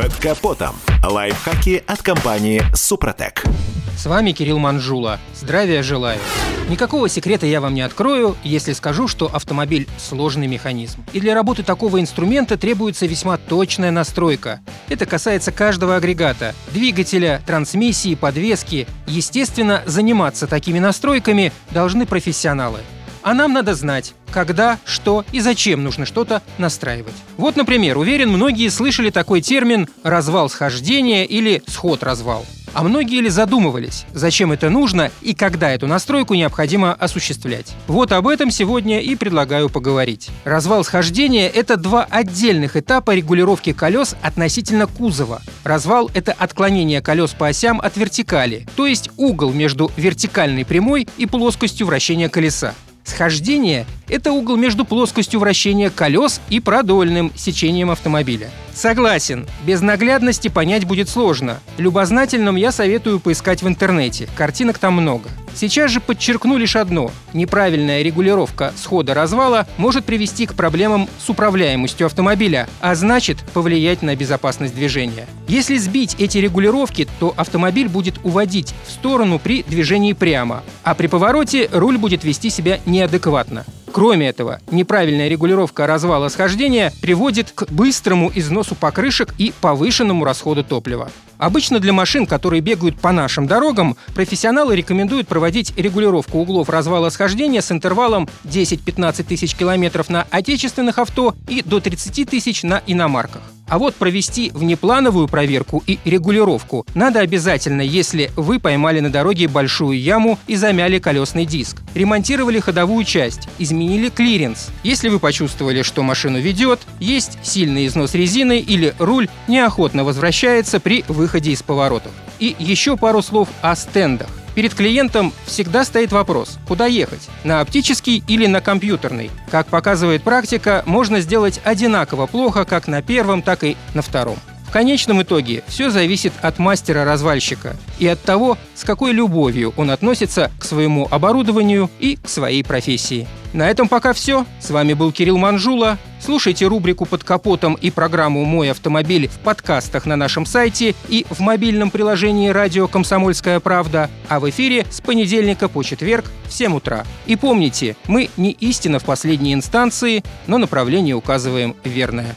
Под капотом. Лайфхаки от компании «Супротек». С вами Кирилл Манжула. Здравия желаю. Никакого секрета я вам не открою, если скажу, что автомобиль – сложный механизм. И для работы такого инструмента требуется весьма точная настройка. Это касается каждого агрегата – двигателя, трансмиссии, подвески. Естественно, заниматься такими настройками должны профессионалы. А нам надо знать, когда, что и зачем нужно что-то настраивать. Вот, например, уверен, многие слышали такой термин «развал схождения» или «сход-развал». А многие ли задумывались, зачем это нужно и когда эту настройку необходимо осуществлять? Вот об этом сегодня и предлагаю поговорить. Развал схождения – это два отдельных этапа регулировки колес относительно кузова. Развал – это отклонение колес по осям от вертикали, то есть угол между вертикальной прямой и плоскостью вращения колеса. Схождение – это угол между плоскостью вращения колес и продольным сечением автомобиля. Согласен, без наглядности понять будет сложно. Любознательным я советую поискать в интернете, картинок там много. Сейчас же подчеркну лишь одно. Неправильная регулировка схода-развала может привести к проблемам с управляемостью автомобиля, а значит повлиять на безопасность движения. Если сбить эти регулировки, то автомобиль будет уводить в сторону при движении прямо, а при повороте руль будет вести себя неадекватно. Кроме этого, неправильная регулировка развала схождения приводит к быстрому износу покрышек и повышенному расходу топлива. Обычно для машин, которые бегают по нашим дорогам, профессионалы рекомендуют проводить регулировку углов развала схождения с интервалом 10-15 тысяч километров на отечественных авто и до 30 тысяч на иномарках. А вот провести внеплановую проверку и регулировку надо обязательно, если вы поймали на дороге большую яму и замяли колесный диск, ремонтировали ходовую часть, изменили клиренс. Если вы почувствовали, что машину ведет, есть сильный износ резины или руль неохотно возвращается при выходе из поворотов. И еще пару слов о стендах. Перед клиентом всегда стоит вопрос, куда ехать, на оптический или на компьютерный. Как показывает практика, можно сделать одинаково плохо как на первом, так и на втором. В конечном итоге все зависит от мастера-развальщика и от того, с какой любовью он относится к своему оборудованию и к своей профессии. На этом пока все. С вами был Кирилл Манжула. Слушайте рубрику «Под капотом» и программу «Мой автомобиль» в подкастах на нашем сайте и в мобильном приложении «Радио Комсомольская правда», а в эфире с понедельника по четверг в 7 утра. И помните, мы не истина в последней инстанции, но направление указываем верное.